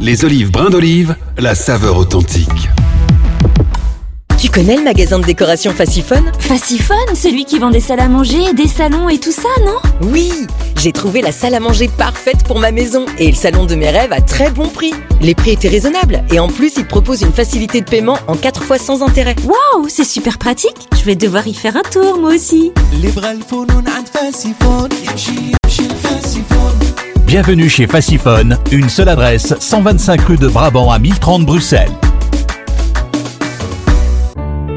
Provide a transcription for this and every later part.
Les olives brin d'olive, la saveur authentique. Tu connais le magasin de décoration Faciphone Faciphone, celui qui vend des salles à manger, des salons et tout ça, non? Oui J'ai trouvé la salle à manger parfaite pour ma maison et le salon de mes rêves à très bon prix. Les prix étaient raisonnables et en plus, ils proposent une facilité de paiement en 4 fois sans intérêt. Waouh, c'est super pratique Je vais devoir y faire un tour, moi aussi Bienvenue chez Faciphone, une seule adresse, 125 rue de Brabant à 1030 Bruxelles.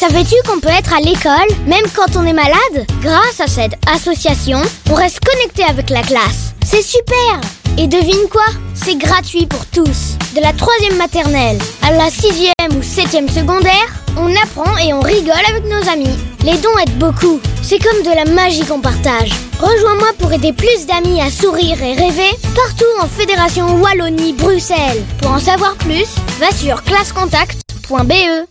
Savais-tu qu'on peut être à l'école même quand on est malade? Grâce à cette association, on reste connecté avec la classe. C'est super Et devine quoi? C'est gratuit pour tous. De la troisième maternelle à la sixième ou septième secondaire, on apprend et on rigole avec nos amis. Les dons aident beaucoup. C'est comme de la magie qu'on partage. Rejoins-moi pour aider plus d'amis à sourire et rêver partout en Fédération Wallonie-Bruxelles. Pour en savoir plus, va sur classecontact.be.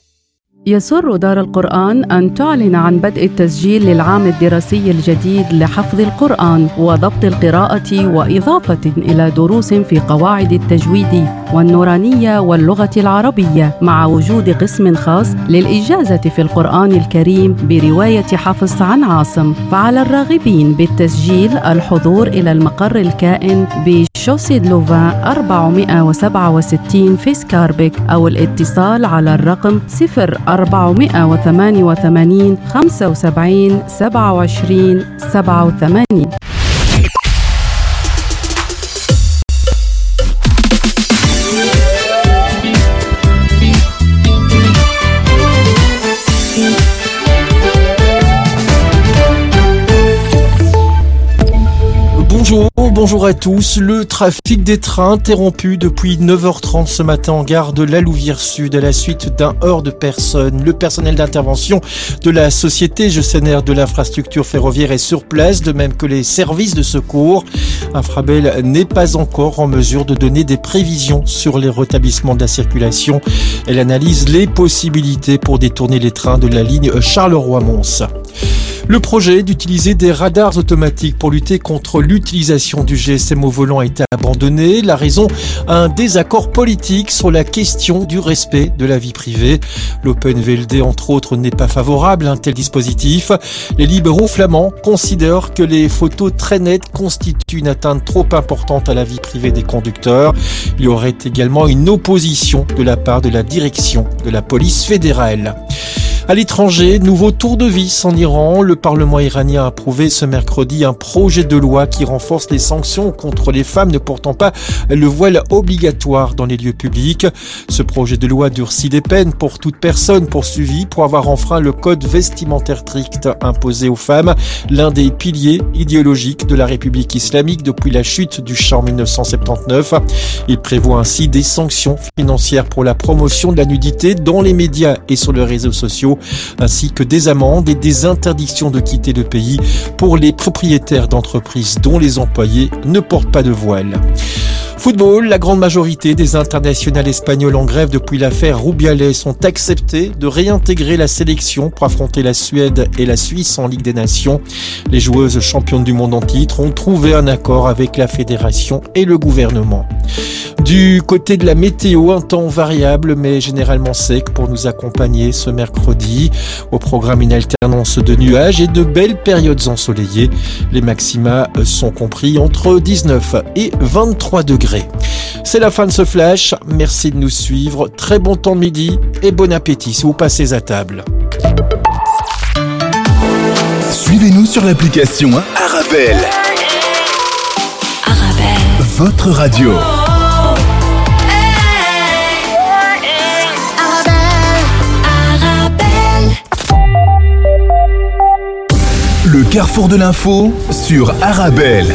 يسر دار القرآن أن تعلن عن بدء التسجيل للعام الدراسي الجديد لحفظ القرآن وضبط القراءة وإضافة إلى دروس في قواعد التجويد والنورانية واللغة العربية مع وجود قسم خاص للإجازة في القرآن الكريم برواية حفص عن عاصم. فعلى الراغبين بالتسجيل الحضور إلى المقر الكائن بشوسي لوفان 467 في سكاربك أو الاتصال على الرقم 0 488 75 27 87 Bonjour, à tous. Le trafic des trains interrompu depuis 9h30 ce matin en gare de la Louvière Sud à la suite d'un heurt de personnes. Le personnel d'intervention de la société gestionnaire de l'infrastructure ferroviaire est sur place, de même que les services de secours. Infrabel n'est pas encore en mesure de donner des prévisions sur les rétablissements de la circulation. Elle analyse les possibilités pour détourner les trains de la ligne Charleroi-Mons. Le projet d'utiliser des radars automatiques pour lutter contre l'utilisation du GSM au volant a été abandonné. La raison, un désaccord politique sur la question du respect de la vie privée. L'Open VLD, entre autres, n'est pas favorable à un tel dispositif. Les libéraux flamands considèrent que les photos très nettes constituent une atteinte trop importante à la vie privée des conducteurs. Il y aurait également une opposition de la part de la direction de la police fédérale. À l'étranger, nouveau tour de vis en Iran. Le Parlement iranien a approuvé ce mercredi un projet de loi qui renforce les sanctions contre les femmes ne portant pas le voile obligatoire dans les lieux publics. Ce projet de loi durcit les peines pour toute personne poursuivie pour avoir enfreint le code vestimentaire strict imposé aux femmes, l'un des piliers idéologiques de la République islamique depuis la chute du Shah en 1979. Il prévoit ainsi des sanctions financières pour la promotion de la nudité dans les médias et sur les réseaux sociaux ainsi que des amendes et des interdictions de quitter le pays pour les propriétaires d'entreprises dont les employés ne portent pas de voile. Football, la grande majorité des internationales espagnols en grève depuis l'affaire Rubiales ont accepté de réintégrer la sélection pour affronter la Suède et la Suisse en Ligue des Nations. Les joueuses championnes du monde en titre ont trouvé un accord avec la fédération et le gouvernement. Du côté de la météo, un temps variable mais généralement sec pour nous accompagner ce mercredi. Au programme une alternance de nuages et de belles périodes ensoleillées. Les maxima sont compris entre 19 et 23 degrés. C'est la fin de ce flash. Merci de nous suivre. Très bon temps de midi et bon appétit si vous passez à table. Suivez-nous sur l'application Arabelle. Arabelle. Votre radio. Le carrefour de l'info sur Arabelle.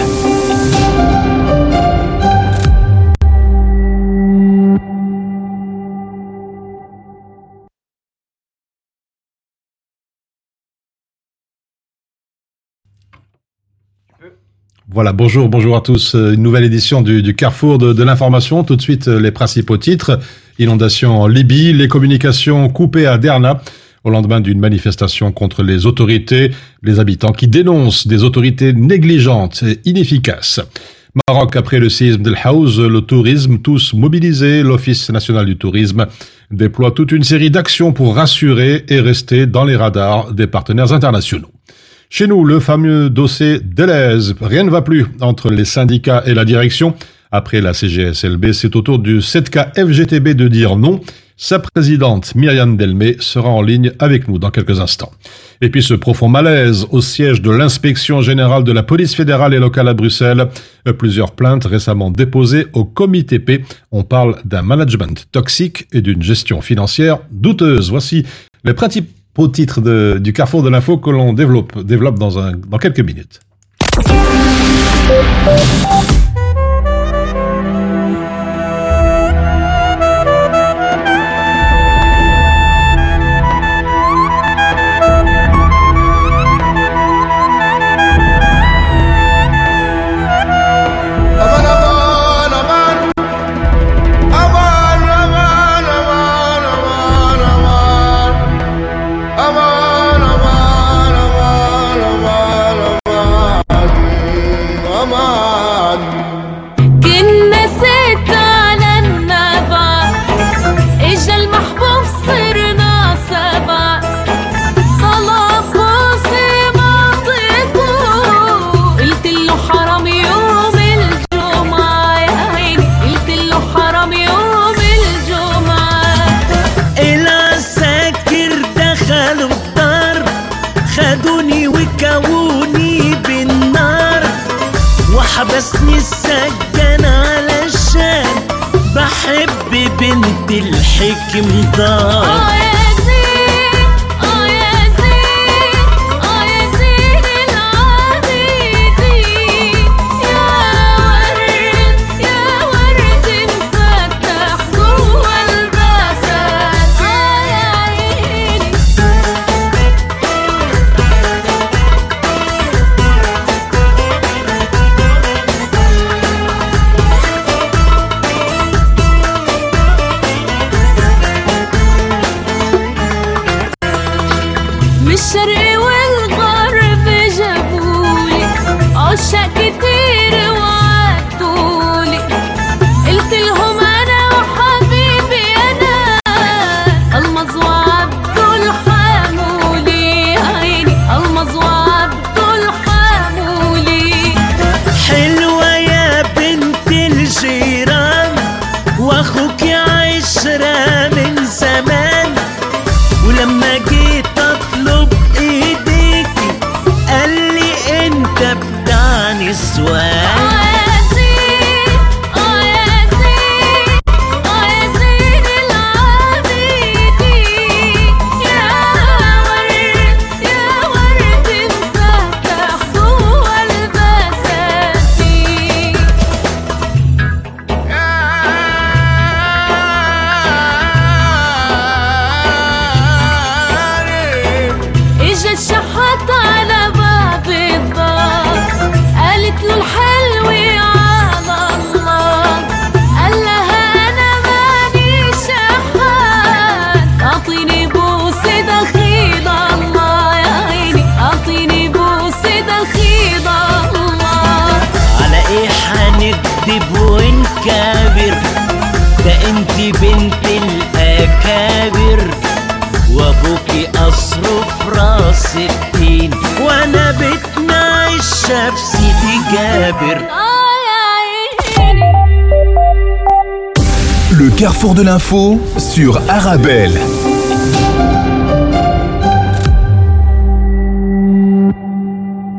Voilà, bonjour, bonjour à tous. Une nouvelle édition du, Carrefour de, l'information. Tout de suite, les principaux titres. Inondation en Libye, les communications coupées à Derna au lendemain d'une manifestation contre les autorités, les habitants qui dénoncent des autorités négligentes et inefficaces. Maroc, après le séisme d'El Haouz, le tourisme, tous mobilisés, l'Office national du tourisme déploie toute une série d'actions pour rassurer et rester dans les radars des partenaires internationaux. Chez nous, le fameux dossier Deleuze. Rien ne va plus entre les syndicats et la direction. Après la CGSLB, c'est au tour du 7K FGTB de dire non. Sa présidente, Myriam Delmé, sera en ligne avec nous dans quelques instants. Et puis ce profond malaise au siège de l'inspection générale de la police fédérale et locale à Bruxelles. Plusieurs plaintes récemment déposées au comité P. On parle d'un management toxique et d'une gestion financière douteuse. Voici les principaux titres de, du carrefour de l'info que l'on développe, dans quelques minutes. لبسني السجن علشان بحب بنت الحكم ده carrefour de l'info sur Arabelle.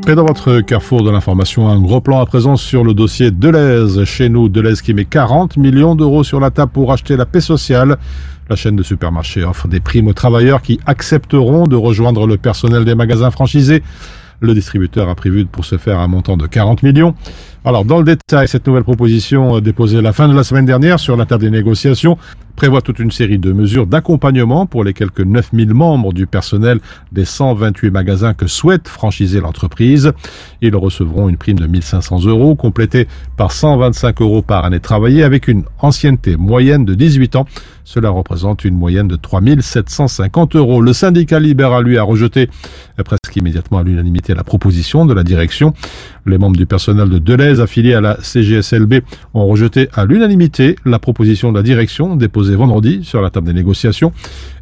Et dans votre carrefour de l'information, un gros plan à présent sur le dossier Deleuze. Chez nous, Deleuze qui met 40 millions d'euros sur la table pour acheter la paix sociale. La chaîne de supermarchés offre des primes aux travailleurs qui accepteront de rejoindre le personnel des magasins franchisés. Le distributeur a prévu pour ce faire un montant de 40 millions. Alors, dans le détail, cette nouvelle proposition euh, déposée la fin de la semaine dernière sur la table des négociations prévoit toute une série de mesures d'accompagnement pour les quelques 9000 membres du personnel des 128 magasins que souhaite franchiser l'entreprise. Ils recevront une prime de 1500 euros, complétée par 125 euros par année travaillée avec une ancienneté moyenne de 18 ans. Cela représente une moyenne de 3750 euros. Le syndicat libéral, lui, a rejeté presque immédiatement à l'unanimité la proposition de la direction. Les membres du personnel de Deleuze affiliés à la CGSLB ont rejeté à l'unanimité la proposition de la direction déposée vendredi sur la table des négociations.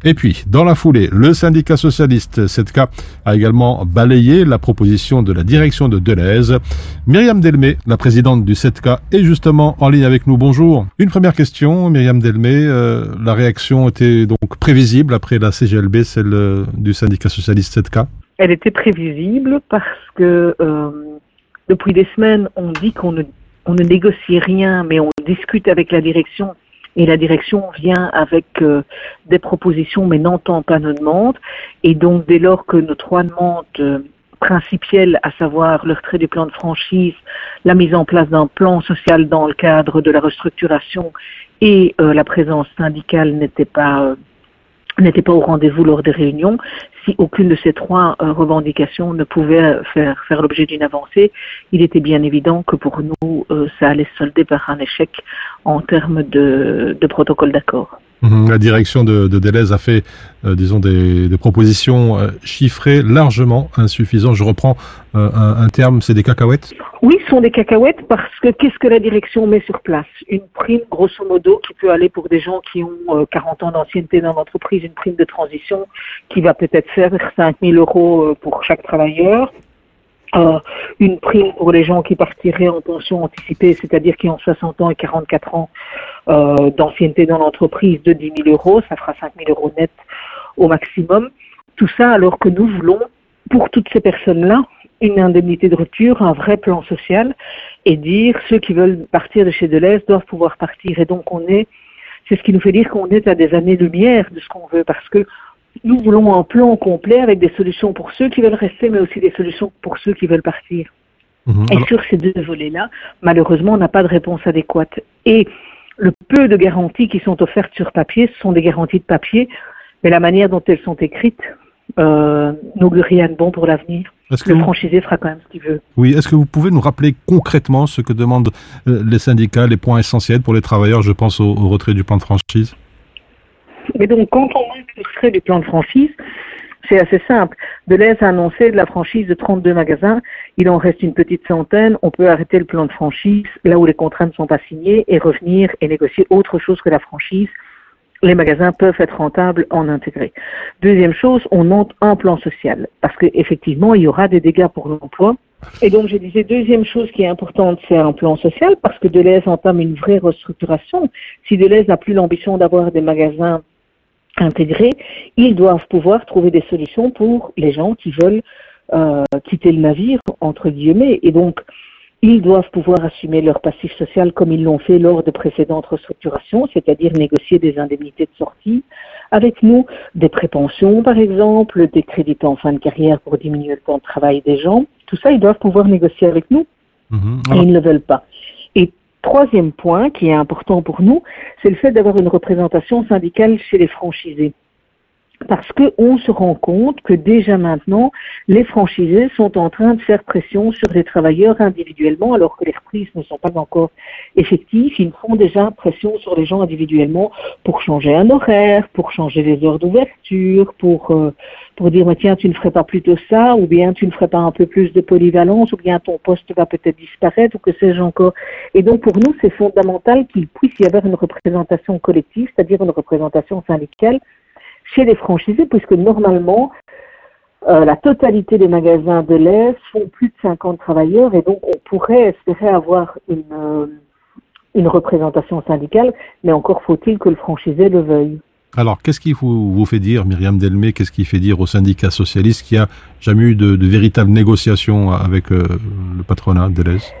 Et puis, dans la foulée, le syndicat socialiste 7K a également balayé la proposition de la direction de Deleuze. Myriam Delmé, la présidente du 7K, est justement en ligne avec nous. Bonjour. Une première question, Myriam Delmé. Euh, la réaction était donc prévisible après la CGLB, celle euh, du syndicat socialiste 7K Elle était prévisible parce que euh, depuis des semaines, on dit qu'on ne, on ne négocie rien, mais on discute avec la direction. Et la direction vient avec euh, des propositions, mais n'entend pas nos demandes. Et donc, dès lors que nos trois demandes euh, principielles, à savoir le retrait du plan de franchise, la mise en place d'un plan social dans le cadre de la restructuration et euh, la présence syndicale n'étaient pas euh, n'était pas au rendez-vous lors des réunions, si aucune de ces trois euh, revendications ne pouvait faire, faire l'objet d'une avancée, il était bien évident que pour nous, euh, ça allait se solder par un échec en termes de, de protocole d'accord. Mhm. La direction de, de Deleuze a fait, euh, disons, des, des propositions euh, chiffrées largement insuffisantes. Je reprends euh, un, un terme, c'est des cacahuètes? Oui, ce sont des cacahuètes parce que qu'est-ce que la direction met sur place? Une prime, grosso modo, qui peut aller pour des gens qui ont euh, 40 ans d'ancienneté dans l'entreprise, une prime de transition qui va peut-être faire 5 000 euros euh, pour chaque travailleur. Euh, une prime pour les gens qui partiraient en pension anticipée, c'est-à-dire qui ont 60 ans et 44 ans euh, d'ancienneté dans l'entreprise de 10 000 euros, ça fera 5 000 euros net au maximum. Tout ça alors que nous voulons, pour toutes ces personnes-là, une indemnité de rupture, un vrai plan social, et dire ceux qui veulent partir de chez Deleuze doivent pouvoir partir. Et donc on est, c'est ce qui nous fait dire qu'on est à des années-lumière de ce qu'on veut, parce que nous voulons un plan complet avec des solutions pour ceux qui veulent rester, mais aussi des solutions pour ceux qui veulent partir. Mhm. Et sur ces deux volets-là, malheureusement, on n'a pas de réponse adéquate. Et le peu de garanties qui sont offertes sur papier, ce sont des garanties de papier, mais la manière dont elles sont écrites euh, n'augure rien de bon pour l'avenir. Le vous- franchisé fera quand même ce qu'il veut. Oui, est-ce que vous pouvez nous rappeler concrètement ce que demandent euh, les syndicats, les points essentiels pour les travailleurs Je pense au, au retrait du plan de franchise? Mais donc, quand on du plan de franchise, c'est assez simple. Deleuze a annoncé de la franchise de 32 magasins. Il en reste une petite centaine. On peut arrêter le plan de franchise là où les contrats ne sont pas signés et revenir et négocier autre chose que la franchise. Les magasins peuvent être rentables en intégré. Deuxième chose, on monte un plan social parce qu'effectivement, il y aura des dégâts pour l'emploi. Et donc, je disais, deuxième chose qui est importante, c'est un plan social parce que Deleuze entame une vraie restructuration. Si Deleuze n'a plus l'ambition d'avoir des magasins intégrés, ils doivent pouvoir trouver des solutions pour les gens qui veulent euh, quitter le navire, entre guillemets. Et donc, ils doivent pouvoir assumer leur passif social comme ils l'ont fait lors de précédentes restructurations, c'est-à-dire négocier des indemnités de sortie avec nous, des prépensions par exemple, des crédits en fin de carrière pour diminuer le temps de travail des gens. Tout ça, ils doivent pouvoir négocier avec nous et ils ne le veulent pas. Troisième point qui est important pour nous, c'est le fait d'avoir une représentation syndicale chez les franchisés. Parce qu'on se rend compte que déjà maintenant, les franchisés sont en train de faire pression sur les travailleurs individuellement, alors que les reprises ne sont pas encore effectives. Ils font déjà pression sur les gens individuellement pour changer un horaire, pour changer les heures d'ouverture, pour, euh, pour dire, mais tiens, tu ne ferais pas plutôt ça, ou bien tu ne ferais pas un peu plus de polyvalence, ou bien ton poste va peut-être disparaître, ou que sais-je encore. Et donc, pour nous, c'est fondamental qu'il puisse y avoir une représentation collective, c'est-à-dire une représentation syndicale chez les franchisés, puisque normalement, euh, la totalité des magasins de l'Est font plus de 50 travailleurs et donc on pourrait espérer avoir une, euh, une représentation syndicale, mais encore faut-il que le franchisé le veuille. Alors, qu'est-ce qui vous, vous fait dire, Myriam Delmé, qu'est-ce qui fait dire au syndicat socialiste qu'il n'y a jamais eu de, de véritable négociation avec euh, le patronat de l'Est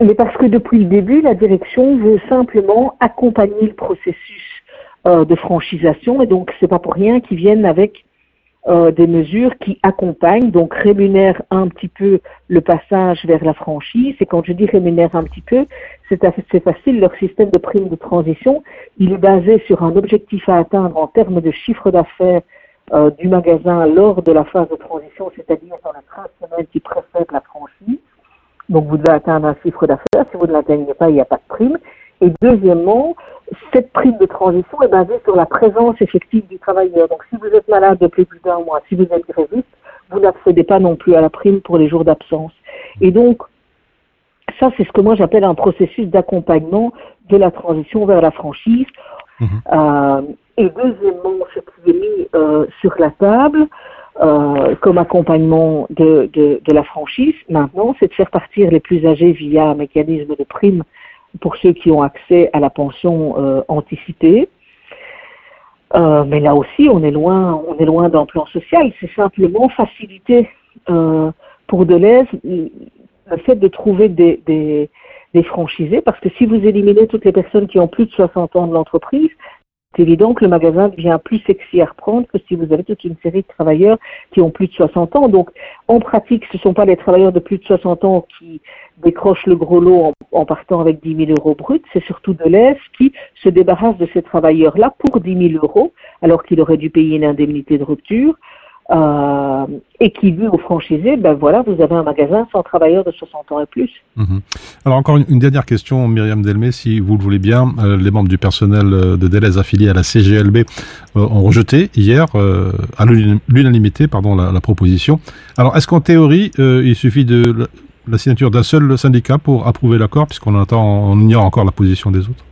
Mais parce que depuis le début, la direction veut simplement accompagner le processus euh, de franchisation et donc c'est pas pour rien qu'ils viennent avec euh, des mesures qui accompagnent, donc rémunèrent un petit peu le passage vers la franchise. Et quand je dis rémunèrent un petit peu, c'est assez facile. Leur système de prime de transition, il est basé sur un objectif à atteindre en termes de chiffre d'affaires euh, du magasin lors de la phase de transition, c'est-à-dire dans les 13 semaines qui précèdent la franchise. Donc vous devez atteindre un chiffre d'affaires. Si vous ne l'atteignez pas, il n'y a pas de prime. Et deuxièmement, cette prime de transition est basée sur la présence effective du travailleur. Donc si vous êtes malade depuis plus d'un mois, si vous êtes gréviste, vous n'accédez pas non plus à la prime pour les jours d'absence. Et donc, ça, c'est ce que moi j'appelle un processus d'accompagnement de la transition vers la franchise. Euh, et deuxièmement, ce qui est mis euh, sur la table euh, comme accompagnement de, de, de la franchise, maintenant, c'est de faire partir les plus âgés via un mécanisme de prime pour ceux qui ont accès à la pension euh, anticipée. Euh, mais là aussi, on est loin, on est loin d'un plan social. C'est simplement faciliter euh, pour Deleuze le fait de trouver des, franchisés, parce que si vous éliminez toutes les personnes qui ont plus de 60 ans de l'entreprise, c'est évident que le magasin devient plus sexy à reprendre que si vous avez toute une série de travailleurs qui ont plus de 60 ans. Donc, en pratique, ce ne sont pas les travailleurs de plus de 60 ans qui décrochent le gros lot en, partant avec 10 000 euros bruts, c'est surtout de l'Est qui se débarrasse de ces travailleurs-là pour 10 000 euros, alors qu'il aurait dû payer une indemnité de rupture. Euh, et qui dit aux franchisés, ben voilà, vous avez un magasin sans travailleurs de 60 ans et plus. Mhm. Alors encore une, une dernière question, Myriam Delmé, si vous le voulez bien, euh, les membres du personnel euh, de Deleuze affiliés à la CGLB euh, ont rejeté hier, à l'unanimité, pardon, la, la proposition. Alors est-ce qu'en théorie, il suffit de la, la signature d'un seul syndicat pour approuver l'accord, puisqu'on attend, on ignore encore la position des autres?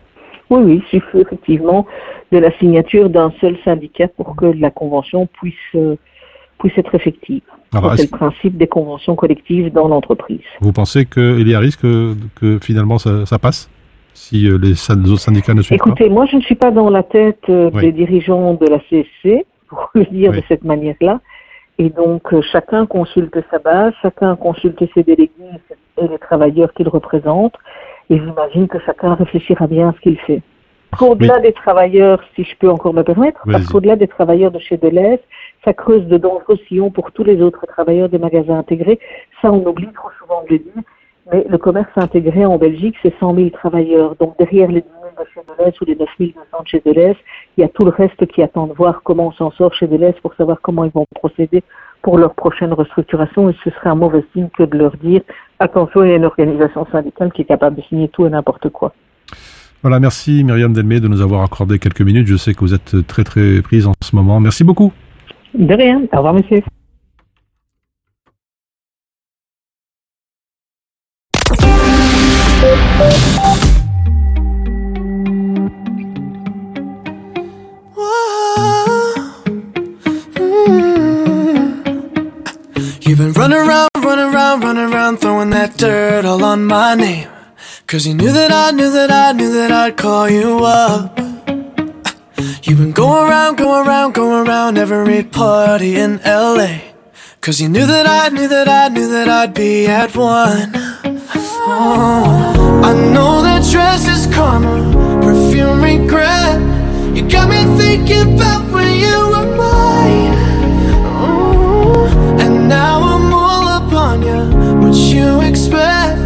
Oui, oui, il suffit effectivement de la signature d'un seul syndicat pour que la convention puisse, puisse être effective. C'est le principe des conventions collectives dans l'entreprise. Vous pensez qu'il y a risque que, que finalement ça, ça passe si euh, les, autres syndicats ne suivent Écoutez, moi, je ne suis pas dans la tête euh, Oui. des dirigeants de la CSC, pour le dire Oui. de cette manière-là. Et donc, euh, chacun consulte sa base, chacun consulte ses délégués et les travailleurs qu'il représente. Et j'imagine que chacun réfléchira bien à ce qu'il fait. Au-delà des travailleurs, si je peux encore me permettre, parce qu'au-delà des travailleurs de chez Deleuze, ça creuse de dangereux sillons pour tous les autres travailleurs des magasins intégrés. Ça, on oublie trop souvent de le dire. Mais le commerce intégré en Belgique, c'est 100 000 travailleurs. Donc derrière les 10 000 de chez Deleuze ou les 9 200 de chez Deleuze, il y a tout le reste qui attend de voir comment on s'en sort chez Deleuze pour savoir comment ils vont procéder pour leur prochaine restructuration. Et ce serait un mauvais signe que de leur dire attention, il y a une organisation syndicale qui est capable de signer tout et n'importe quoi. Voilà, merci Myriam Delmé de nous avoir accordé quelques minutes. Je sais que vous êtes très très prise en ce moment. Merci beaucoup. De rien. Au revoir, monsieur. You've been running around, running around, running around, throwing that dirt all on my name. Cause you knew that I knew that I knew that I'd call you up. You've been going around, going around, going around every party in LA. Cause you knew that I knew that I knew that I'd be at one. Oh, I know that dress is karma, perfume regret. You got me thinking about when you were mine. Ooh, and now I'm all up on you. What you expect?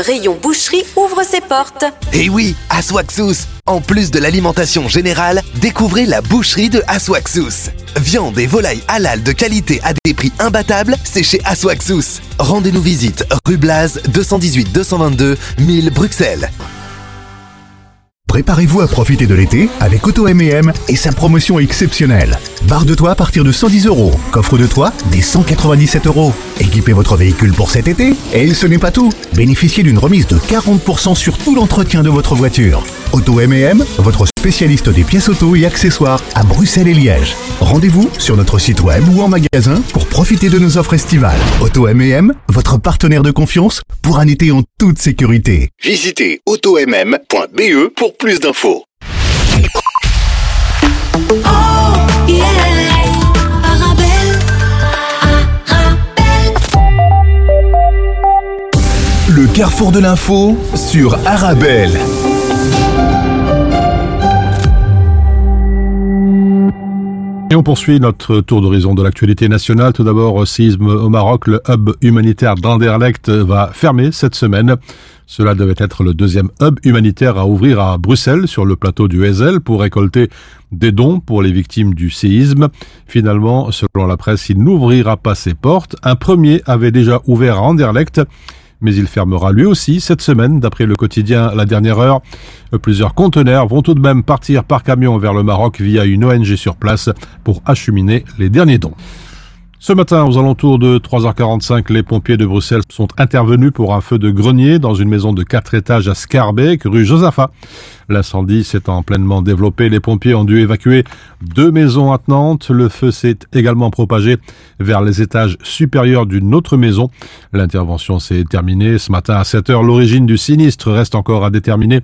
Rayon boucherie ouvre ses portes. Et oui, Aswaxous En plus de l'alimentation générale, découvrez la boucherie de Aswaxous. Viande et volailles halal de qualité à des prix imbattables, c'est chez Aswaxous. Rendez-nous visite rue Blaz 218 222 1000 Bruxelles. Préparez-vous à profiter de l'été avec Auto M&M et sa promotion exceptionnelle. Barre de toit à partir de 110 euros. Coffre de toit des 197 euros. Équipez votre véhicule pour cet été. Et ce n'est pas tout. Bénéficiez d'une remise de 40% sur tout l'entretien de votre voiture. Auto M&M, votre spécialiste des pièces auto et accessoires à Bruxelles et Liège. Rendez-vous sur notre site web ou en magasin pour profiter de nos offres estivales. Auto M&M, votre partenaire de confiance pour un été en toute sécurité. Visitez automm.be pour plus d'infos. Le carrefour de l'info sur Arabelle. Et on poursuit notre tour d'horizon de l'actualité nationale. Tout d'abord, séisme au Maroc. Le hub humanitaire d'Anderlecht va fermer cette semaine. Cela devait être le deuxième hub humanitaire à ouvrir à Bruxelles, sur le plateau du Hezel, pour récolter des dons pour les victimes du séisme. Finalement, selon la presse, il n'ouvrira pas ses portes. Un premier avait déjà ouvert à Anderlecht mais il fermera lui aussi cette semaine, d'après le quotidien La Dernière Heure. Plusieurs conteneurs vont tout de même partir par camion vers le Maroc via une ONG sur place pour acheminer les derniers dons. Ce matin, aux alentours de 3h45, les pompiers de Bruxelles sont intervenus pour un feu de grenier dans une maison de quatre étages à Scarbeck, rue Josaphat. L'incendie s'étant pleinement développé, les pompiers ont dû évacuer deux maisons attenantes. Le feu s'est également propagé vers les étages supérieurs d'une autre maison. L'intervention s'est terminée ce matin à 7 heures. L'origine du sinistre reste encore à déterminer.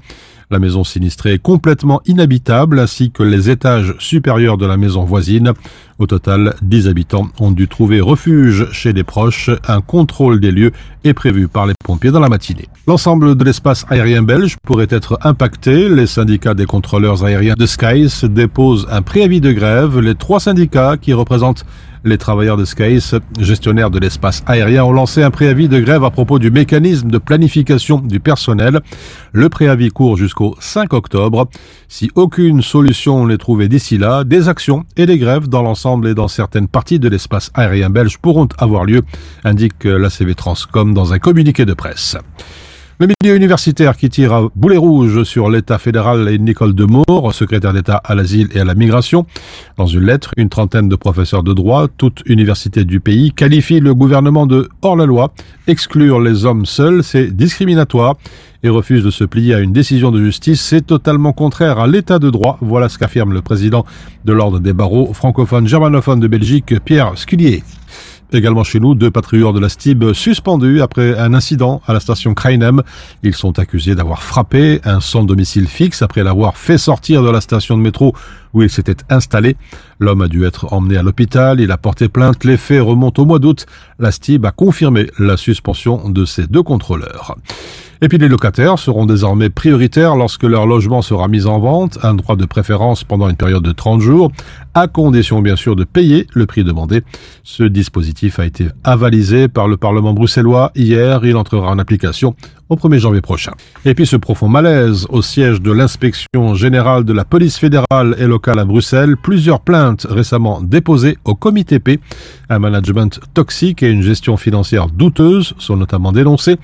La maison sinistrée est complètement inhabitable ainsi que les étages supérieurs de la maison voisine. Au total, 10 habitants ont dû trouver refuge chez des proches. Un contrôle des lieux est prévu par les pompiers dans la matinée. L'ensemble de l'espace aérien belge pourrait être impacté. Les syndicats des contrôleurs aériens de Skies déposent un préavis de grève. Les trois syndicats qui représentent les travailleurs de Skies, gestionnaires de l'espace aérien, ont lancé un préavis de grève à propos du mécanisme de planification du personnel. Le préavis court jusqu'au 5 octobre. Si aucune solution n'est trouvée d'ici là, des actions et des grèves dans l'ensemble et dans certaines parties de l'espace aérien belge pourront avoir lieu, indique la CV Transcom dans un communiqué de presse. Le milieu universitaire qui tire à boulet rouge sur l'État fédéral et Nicole Demour, secrétaire d'État à l'asile et à la migration. Dans une lettre, une trentaine de professeurs de droit, toutes universités du pays, qualifient le gouvernement de hors-la-loi. Exclure les hommes seuls, c'est discriminatoire et refuse de se plier à une décision de justice, c'est totalement contraire à l'état de droit. Voilà ce qu'affirme le président de l'Ordre des barreaux francophone germanophone de Belgique, Pierre Scullier. Également chez nous, deux patrouilleurs de la STIB suspendus après un incident à la station Krainem. Ils sont accusés d'avoir frappé un sans domicile fixe après l'avoir fait sortir de la station de métro où il s'était installé. L'homme a dû être emmené à l'hôpital, il a porté plainte, les faits remontent au mois d'août. La STIB a confirmé la suspension de ces deux contrôleurs. Et puis les locataires seront désormais prioritaires lorsque leur logement sera mis en vente, un droit de préférence pendant une période de 30 jours, à condition bien sûr de payer le prix demandé. Ce dispositif a été avalisé par le Parlement bruxellois hier, il entrera en application au 1er janvier prochain. Et puis ce profond malaise au siège de l'inspection générale de la police fédérale et locale à Bruxelles, plusieurs plaintes récemment déposées au comité P. Un management toxique et une gestion financière douteuse sont notamment dénoncés.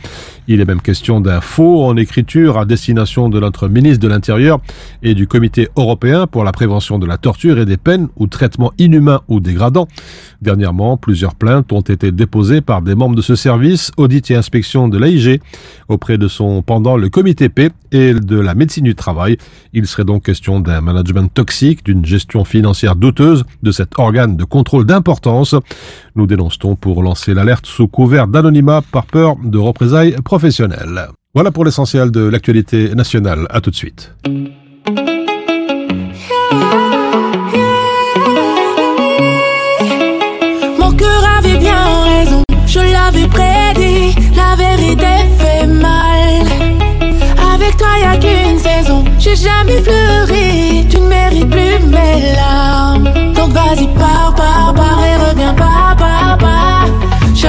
Il est même question d'un faux en écriture à destination de notre ministre de l'Intérieur et du comité européen pour la prévention de la torture et des peines ou traitements inhumains ou dégradants. Dernièrement, plusieurs plaintes ont été déposées par des membres de ce service, audit et inspection de l'AIG, auprès de son pendant le comité P et de la médecine du travail. Il serait donc question d'un management toxique, d'une gestion financière douteuse de cet organe de contrôle d'importance. Nous dénonçons pour lancer l'alerte sous couvert d'anonymat par peur de représailles professionnelles. Voilà pour l'essentiel de l'actualité nationale. À tout de suite.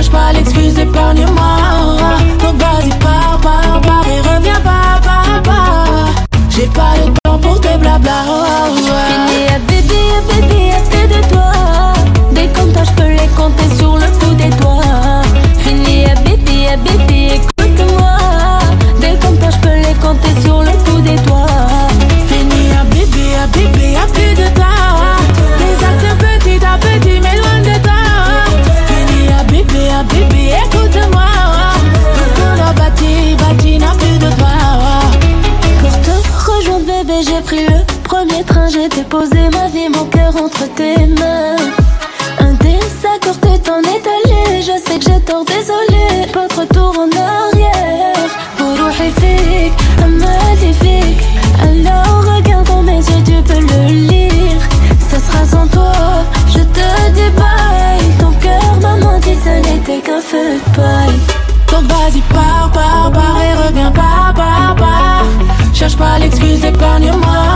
Pars et Cherche pas l'excuse, épargne-moi.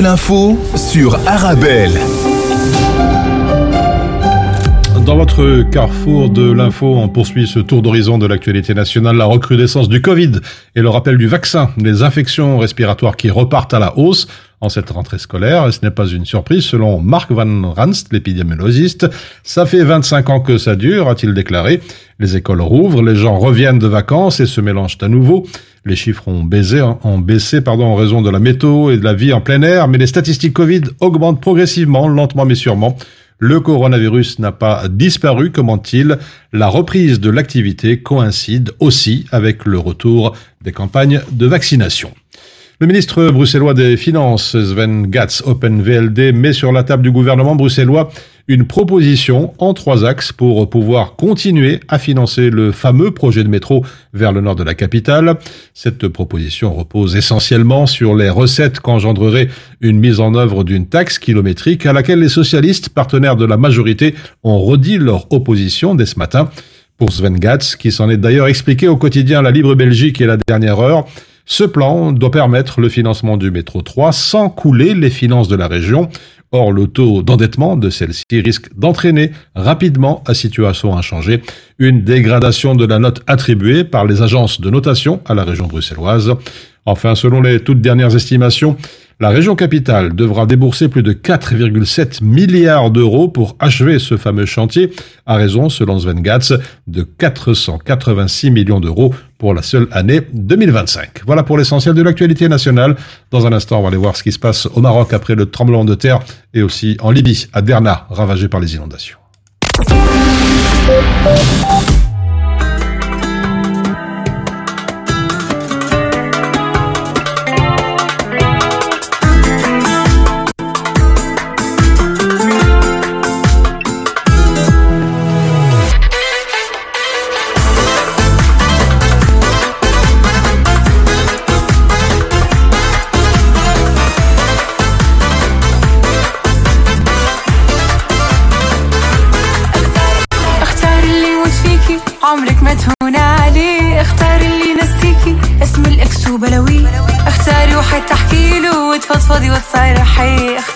L'info sur Arabelle. Dans votre carrefour de l'info, on poursuit ce tour d'horizon de l'actualité nationale, la recrudescence du Covid et le rappel du vaccin, les infections respiratoires qui repartent à la hausse en cette rentrée scolaire. Et ce n'est pas une surprise, selon Mark Van Ranst, l'épidémiologiste. Ça fait 25 ans que ça dure, a-t-il déclaré. Les écoles rouvrent, les gens reviennent de vacances et se mélangent à nouveau. Les chiffres ont baissé, ont baissé pardon, en raison de la météo et de la vie en plein air, mais les statistiques Covid augmentent progressivement, lentement mais sûrement. Le coronavirus n'a pas disparu, comment-il La reprise de l'activité coïncide aussi avec le retour des campagnes de vaccination. Le ministre bruxellois des Finances, Sven Gatz, Open VLD, met sur la table du gouvernement bruxellois une proposition en trois axes pour pouvoir continuer à financer le fameux projet de métro vers le nord de la capitale. Cette proposition repose essentiellement sur les recettes qu'engendrerait une mise en œuvre d'une taxe kilométrique à laquelle les socialistes, partenaires de la majorité, ont redit leur opposition dès ce matin. Pour Sven Gatz, qui s'en est d'ailleurs expliqué au quotidien La Libre Belgique et La Dernière Heure, ce plan doit permettre le financement du métro 3 sans couler les finances de la région. Or, le taux d'endettement de celle-ci risque d'entraîner rapidement, à situation inchangée, une dégradation de la note attribuée par les agences de notation à la région bruxelloise. Enfin, selon les toutes dernières estimations, la région capitale devra débourser plus de 4,7 milliards d'euros pour achever ce fameux chantier, à raison, selon Sven Gatz, de 486 millions d'euros pour la seule année 2025. Voilà pour l'essentiel de l'actualité nationale. Dans un instant, on va aller voir ce qui se passe au Maroc après le tremblement de terre et aussi en Libye, à Derna, ravagé par les inondations.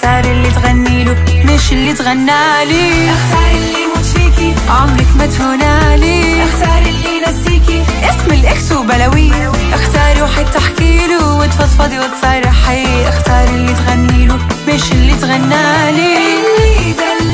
اختار اللي تغني له مش اللي تغنى لي. اختار اللي يموت فيكي. عمرك ما تهون عليه اختار اللي ينسيكي. اسم الإكس وبلوي اختاري وحد تحكي له وتفضفضي وتصارحي اختار اللي تغني له مش اللي تغنى لي. اللي دلعوي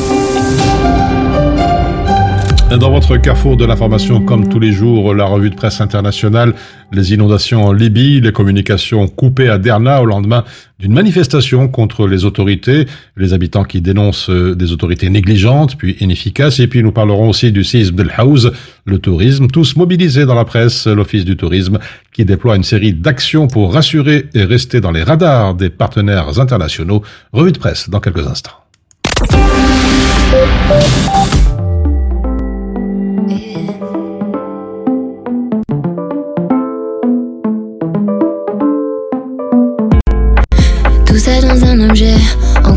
Dans votre carrefour de l'information, comme tous les jours, la revue de presse internationale, les inondations en Libye, les communications coupées à Derna au lendemain d'une manifestation contre les autorités, les habitants qui dénoncent euh, des autorités négligentes puis inefficaces, et puis nous parlerons aussi du séisme d'El Haouz, le tourisme, tous mobilisés dans la presse, l'Office du tourisme qui déploie une série d'actions pour rassurer et rester dans les radars des partenaires internationaux. Revue de presse dans quelques instants.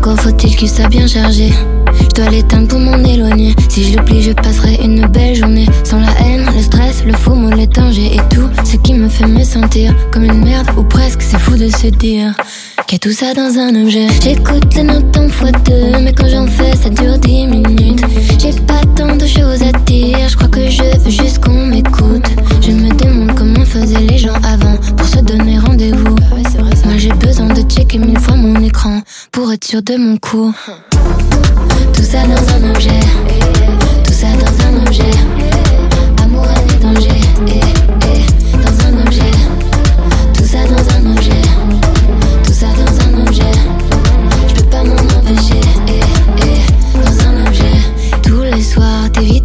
Encore faut-il qu'il soit bien chargé. Je dois l'éteindre pour m'en éloigner. Si je l'oublie, je passerai une belle journée. Sans la haine, le stress, le faux mot, les et tout ce qui me fait me sentir comme une merde ou presque. C'est fou de se dire a tout ça dans un objet. J'écoute les notes en fois deux, mais quand j'en fais, ça dure dix minutes. J'ai pas tant de choses à dire, je crois que je veux juste qu'on m'écoute. Je me demande comment faisaient les gens avant pour se donner rendez-vous. Moi j'ai besoin de checker mille fois mon écran pour être sûr de mon coup. Tout ça dans un objet, tout ça dans un objet.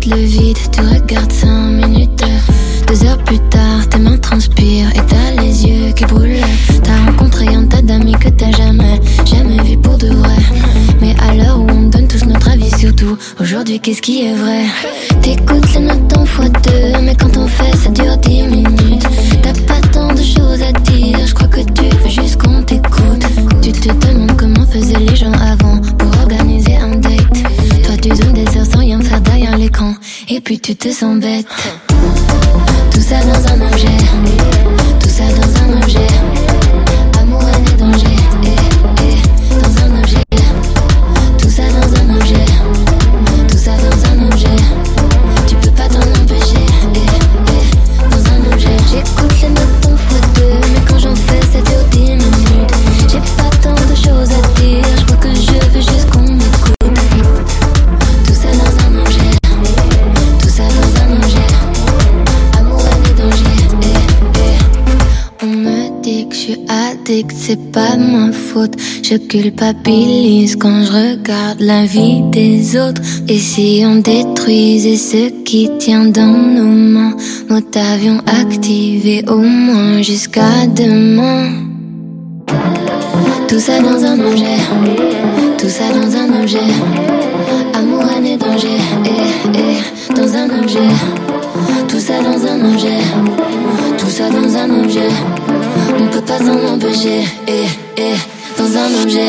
Le vide, tu regardes 5 minutes. Deux heures plus tard, tes mains transpirent et t'as les yeux qui brûlent. T'as rencontré un tas d'amis que t'as jamais, jamais vu pour de vrai. Mais à l'heure où on donne tous notre avis sur tout, aujourd'hui qu'est-ce qui est vrai? T'écoutes les notes en fois deux, mais quand on fait ça dure 10 minutes. Puis tu te sens bête. Tout ça dans un objet, tout ça dans un objet. Addict, c'est pas ma faute. Je culpabilise quand je regarde la vie des autres. Et si on détruisait ce qui tient dans nos mains, mode avion activé au moins jusqu'à demain. Tout ça dans un objet, tout ça dans un objet. Amour, et danger, eh, eh, dans un objet. Tout ça dans un objet, tout ça dans un objet. On peut pas s'en empêcher, eh, eh, dans un objet.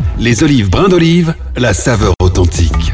Les olives brins d'olive, la saveur authentique.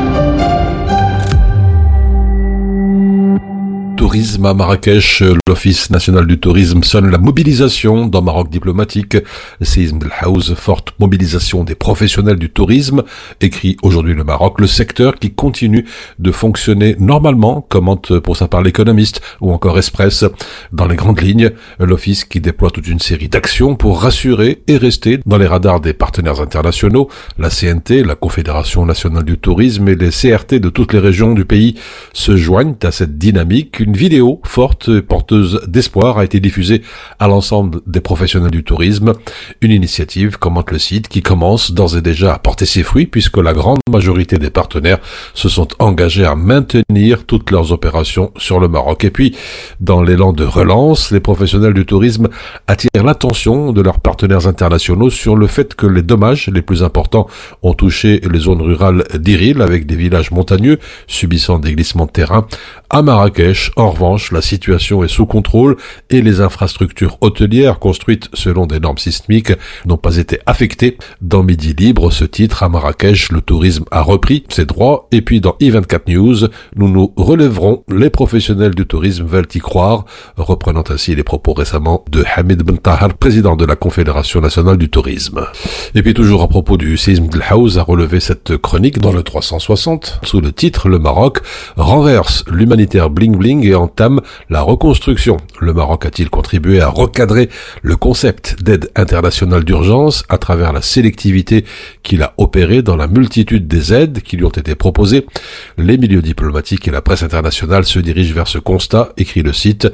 Tourisme à Marrakech, l'Office national du tourisme sonne la mobilisation dans Maroc diplomatique. Le séisme House, forte mobilisation des professionnels du tourisme, écrit aujourd'hui le Maroc, le secteur qui continue de fonctionner normalement, commente pour sa part l'économiste ou encore Express. Dans les grandes lignes, l'Office qui déploie toute une série d'actions pour rassurer et rester dans les radars des partenaires internationaux, la CNT, la Confédération nationale du tourisme et les CRT de toutes les régions du pays se joignent à cette dynamique vidéo forte et porteuse d'espoir a été diffusée à l'ensemble des professionnels du tourisme. Une initiative, commente le site, qui commence d'ores et déjà à porter ses fruits puisque la grande majorité des partenaires se sont engagés à maintenir toutes leurs opérations sur le Maroc. Et puis, dans l'élan de relance, les professionnels du tourisme attirent l'attention de leurs partenaires internationaux sur le fait que les dommages les plus importants ont touché les zones rurales d'Iril avec des villages montagneux subissant des glissements de terrain. À Marrakech, en revanche, la situation est sous contrôle et les infrastructures hôtelières construites selon des normes sismiques n'ont pas été affectées. Dans Midi Libre, ce titre, à Marrakech, le tourisme a repris ses droits. Et puis dans E24 News, nous nous relèverons. Les professionnels du tourisme veulent y croire, reprenant ainsi les propos récemment de Hamid Ben Tahar, président de la Confédération nationale du tourisme. Et puis toujours à propos du séisme de House, a relevé cette chronique dans le 360, sous le titre Le Maroc renverse l'humanité bling bling et entame la reconstruction. Le Maroc a-t-il contribué à recadrer le concept d'aide internationale d'urgence à travers la sélectivité qu'il a opérée dans la multitude des aides qui lui ont été proposées? Les milieux diplomatiques et la presse internationale se dirigent vers ce constat, écrit le site.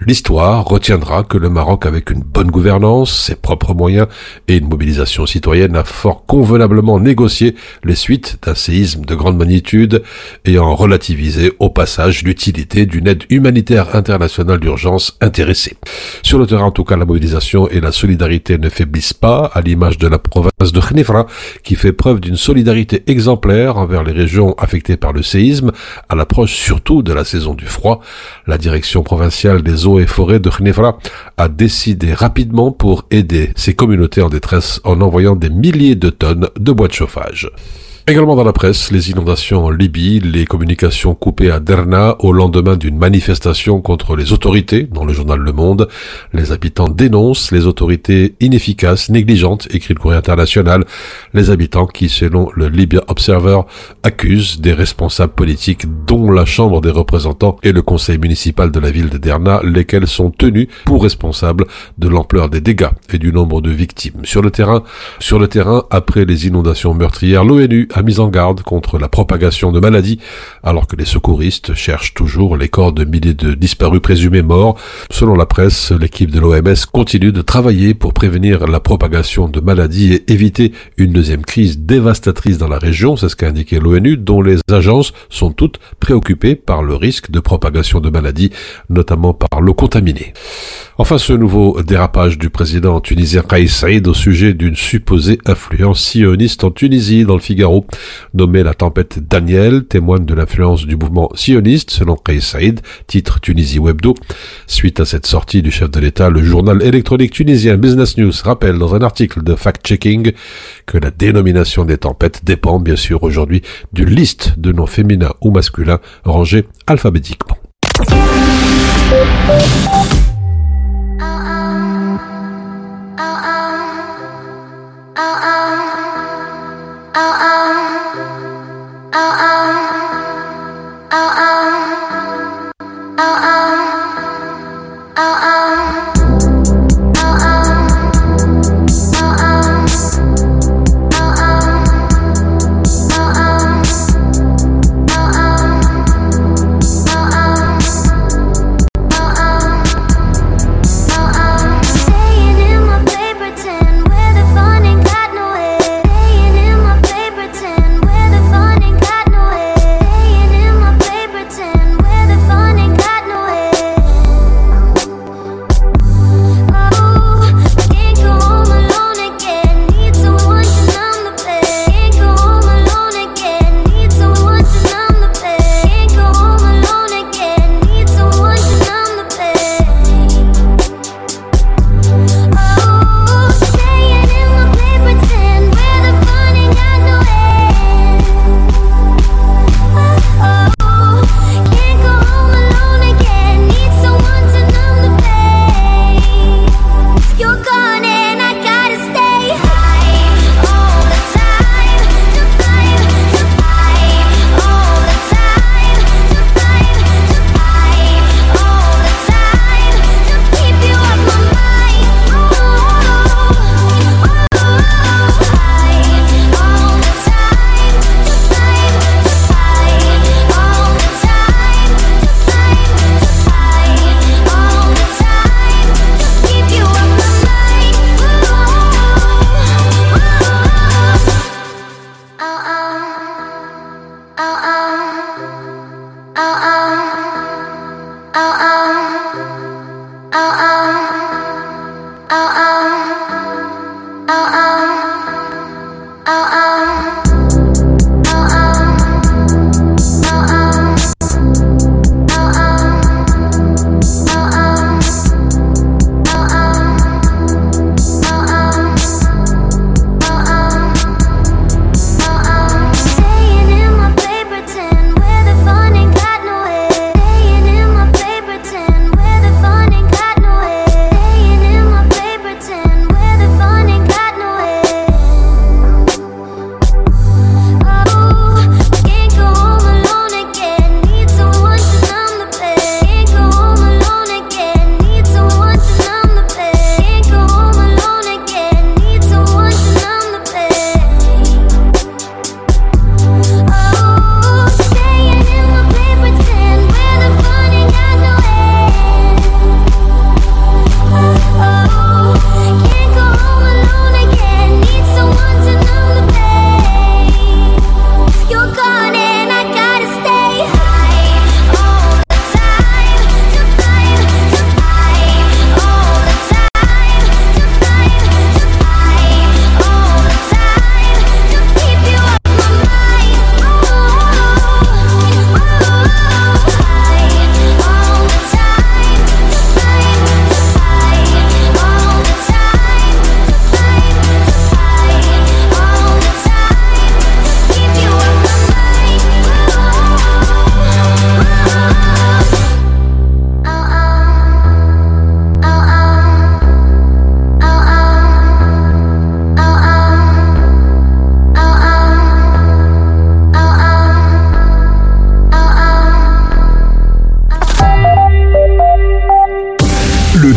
L'histoire retiendra que le Maroc, avec une bonne gouvernance, ses propres moyens et une mobilisation citoyenne, a fort convenablement négocié les suites d'un séisme de grande magnitude, ayant relativisé au passage l'utilité d'une aide humanitaire internationale d'urgence intéressée. Sur le terrain, en tout cas, la mobilisation et la solidarité ne faiblissent pas, à l'image de la province de Khnifra, qui fait preuve d'une solidarité exemplaire envers les régions affectées par le séisme, à l'approche surtout de la saison du froid. La direction provinciale des eaux et forêts de Khnifra a décidé rapidement pour aider ces communautés en détresse en envoyant des milliers de tonnes de bois de chauffage. Également dans la presse, les inondations en Libye, les communications coupées à Derna au lendemain d'une manifestation contre les autorités dans le journal Le Monde. Les habitants dénoncent les autorités inefficaces, négligentes, écrit le courrier international. Les habitants qui, selon le Libya Observer, accusent des responsables politiques dont la Chambre des représentants et le conseil municipal de la ville de Derna, lesquels sont tenus pour responsables de l'ampleur des dégâts et du nombre de victimes. Sur le terrain, sur le terrain, après les inondations meurtrières, l'ONU a mis en garde contre la propagation de maladies, alors que les secouristes cherchent toujours les corps de milliers de disparus présumés morts. Selon la presse, l'équipe de l'OMS continue de travailler pour prévenir la propagation de maladies et éviter une deuxième crise dévastatrice dans la région, c'est ce qu'a indiqué l'ONU, dont les agences sont toutes préoccupées par le risque de propagation de maladies, notamment par l'eau contaminée. Enfin, ce nouveau dérapage du président tunisien Kais Saïd au sujet d'une supposée influence sioniste en Tunisie dans le Figaro, nommé la tempête Daniel, témoigne de l'influence du mouvement sioniste, selon Kais Saïd, titre Tunisie Webdo. Suite à cette sortie du chef de l'État, le journal électronique tunisien Business News rappelle dans un article de fact-checking que la dénomination des tempêtes dépend bien sûr aujourd'hui d'une liste de noms féminins ou masculins rangés alphabétiquement. oh, oh, oh, oh, oh. oh.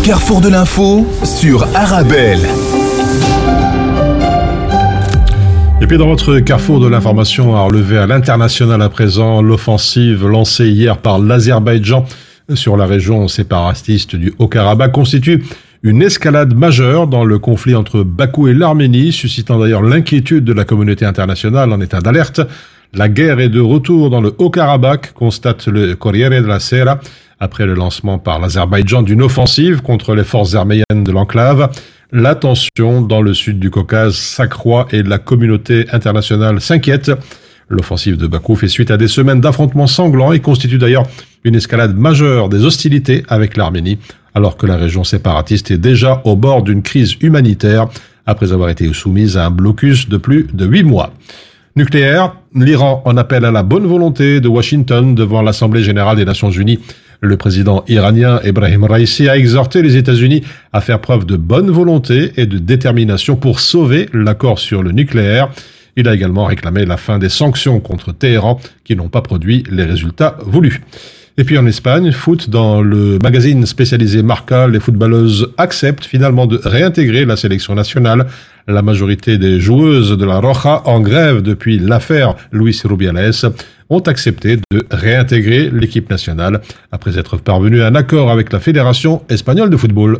Carrefour de l'info sur Arabelle. Et puis dans votre carrefour de l'information à relever à l'international à présent, l'offensive lancée hier par l'Azerbaïdjan sur la région séparatiste du Haut-Karabakh constitue une escalade majeure dans le conflit entre Bakou et l'Arménie, suscitant d'ailleurs l'inquiétude de la communauté internationale en état d'alerte. La guerre est de retour dans le Haut-Karabakh, constate le Corriere della Sera, après le lancement par l'Azerbaïdjan d'une offensive contre les forces arméniennes de l'enclave. La tension dans le sud du Caucase s'accroît et la communauté internationale s'inquiète. L'offensive de Bakou fait suite à des semaines d'affrontements sanglants et constitue d'ailleurs une escalade majeure des hostilités avec l'Arménie, alors que la région séparatiste est déjà au bord d'une crise humanitaire après avoir été soumise à un blocus de plus de huit mois. Nucléaire, l'Iran en appelle à la bonne volonté de Washington devant l'Assemblée générale des Nations unies. Le président iranien Ebrahim Raisi a exhorté les États-Unis à faire preuve de bonne volonté et de détermination pour sauver l'accord sur le nucléaire. Il a également réclamé la fin des sanctions contre Téhéran qui n'ont pas produit les résultats voulus. Et puis en Espagne, foot, dans le magazine spécialisé Marca, les footballeuses acceptent finalement de réintégrer la sélection nationale. La majorité des joueuses de la Roja, en grève depuis l'affaire Luis Rubiales, ont accepté de réintégrer l'équipe nationale après être parvenus à un accord avec la Fédération espagnole de football.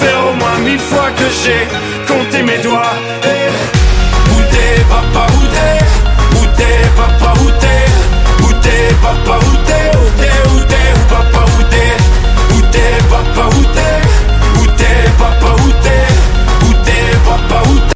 faire au moins mille fois que j'ai compté mes doigts. Eh, où t'es papa, où t'es? Où t'es papa, où t'es? Où t'es papa, où t'es? Où t'es, où t'es, où papa, où t'es? Où t'es papa, où t'es? Papa, où t'es? Où papa, où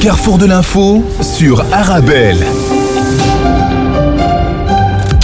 carrefour de l'info sur Arabelle.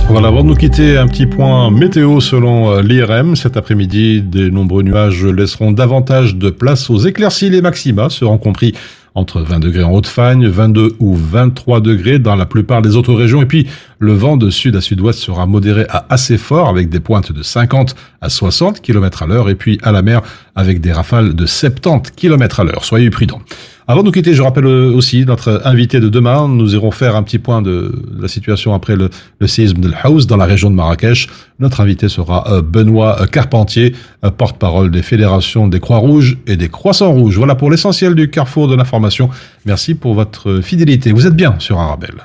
Voilà, avant de nous quitter, un petit point météo selon euh, l'IRM. Cet après-midi, des nombreux nuages laisseront davantage de place aux éclaircies. Les maxima seront compris entre 20 degrés en Haute-Fagne, 22 ou 23 degrés dans la plupart des autres régions. Et puis, le vent de sud à sud-ouest sera modéré à assez fort avec des pointes de 50 à 60 km à l'heure et puis à la mer avec des rafales de 70 km à l'heure. Soyez prudents. Avant de nous quitter, je rappelle aussi notre invité de demain. Nous irons faire un petit point de la situation après le, séisme de House dans la région de Marrakech. Notre invité sera euh, Benoît Carpentier, euh, porte-parole des fédérations des Croix-Rouges et des Croissants Rouges. Voilà pour l'essentiel du carrefour de l'information. Merci pour votre fidélité. Vous êtes bien sur Arabelle.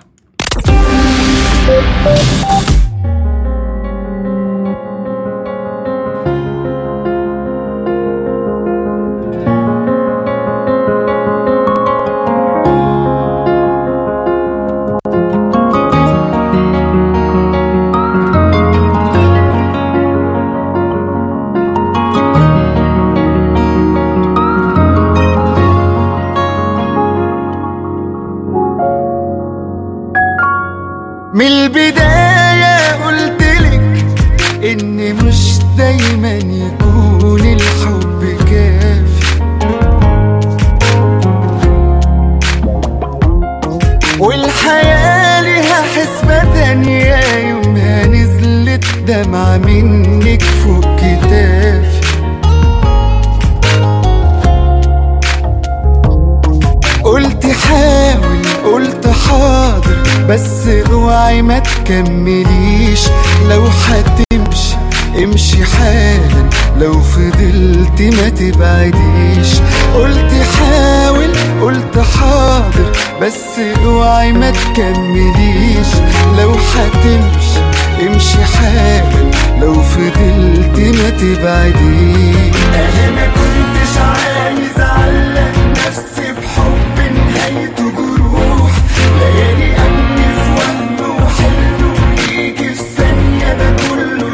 بس اوعي ما تكمليش. لو هتمشي امشي حالا لو فضلت ما تبعديش. أنا ما كنتش عايز أعلق نفسي بحب نهايته جروح. ليالي امني في وهم وحلم ويجي في ثانية ده كله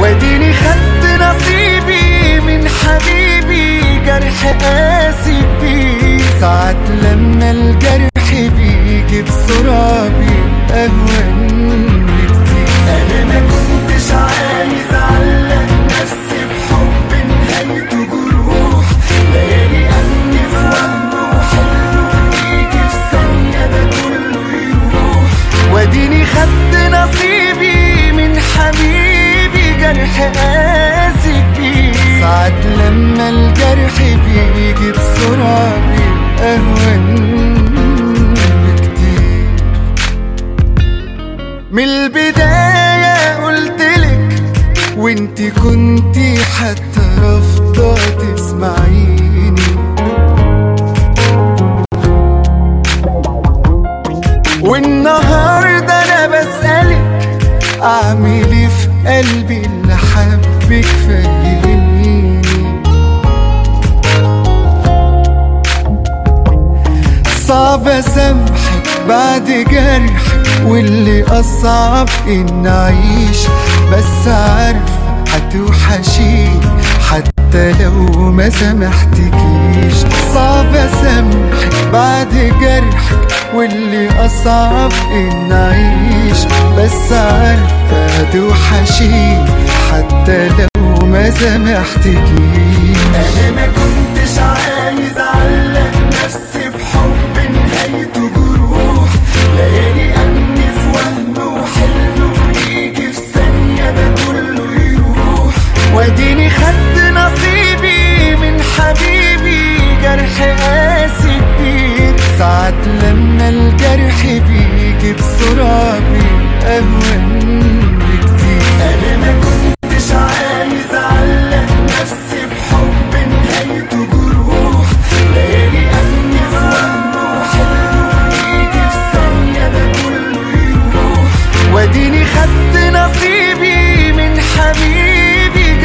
واديني خدت نصيبي من حبيبي جرح قاسي بيه. ساعات لما الجرح بيجي بسرعة بيبقى اهون بكتير أنا ما كنتش عايز أعلق نفسي بحب نهايته جروح ليالي امني في وهم وحلم ويجي في ثانية ده كله يروح. وأديني خدت نصيبي من حبيبي جرح قاسي بيه. ساعات لما الجرح بيجي بسرعة بيبقى أهون بكتير من البداية قلتلك وإنت كنتي حتى رافضة تسمعيني. والنهاردة أنا بسألك أعمل إيه في قلبي اللي حبك فهميني صعب أسامحك بعد جرحك واللي أصعب إن أعيش. بس عارف هتوحشيني حتى لو ما سامحتكيش صعب أسامحك بعد جرحك واللي أصعب إن أعيش. بس عارفة هتوحشيني حتى لو ما سامحتكيش أنا ما كنتش عايز أعلق نفسي ليالي أمني في وهم وحلم ويجي في ثانية ده كله يروح. واديني خدت نصيبي من حبيبي جرح قاسي كبير. ساعات لما الجرح بيجي بسرعة بيبقى أهون بكتير. أنا ما كنتش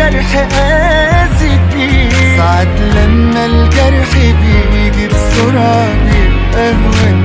حبيبي جرح قاسي بيه ساعات لما الجرح بيجي بسرعة بيبقى أهون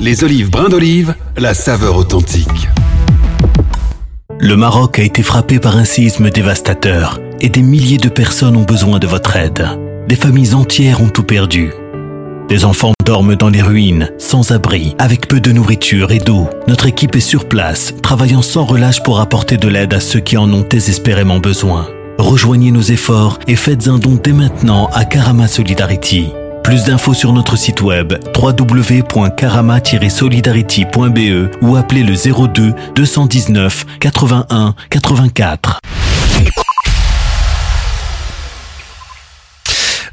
Les olives brins d'olive, la saveur authentique. Le Maroc a été frappé par un séisme dévastateur et des milliers de personnes ont besoin de votre aide. Des familles entières ont tout perdu. Des enfants dorment dans les ruines, sans abri, avec peu de nourriture et d'eau. Notre équipe est sur place, travaillant sans relâche pour apporter de l'aide à ceux qui en ont désespérément besoin. Rejoignez nos efforts et faites un don dès maintenant à Karama Solidarity. Plus d'infos sur notre site web www.karama-solidarity.be ou appelez le 02 219 81 84.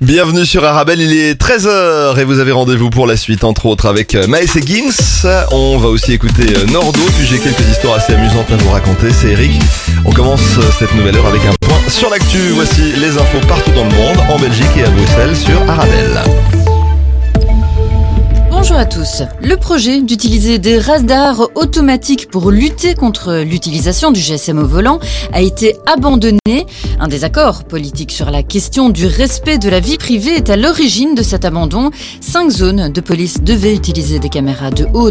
Bienvenue sur Arabelle, il est 13h et vous avez rendez-vous pour la suite, entre autres avec euh, Maës et Gims. On va aussi écouter euh, Nordo, puis j'ai quelques histoires assez amusantes à vous raconter, c'est Eric. On commence euh, cette nouvelle heure avec un point sur l'actu. Voici les infos partout dans le monde, en Belgique et à Bruxelles sur Arabelle. Bonjour à tous. Le projet d'utiliser des radars automatiques pour lutter contre l'utilisation du GSM au volant a été abandonné. Un désaccord politique sur la question du respect de la vie privée est à l'origine de cet abandon. Cinq zones de police devaient utiliser des caméras de haute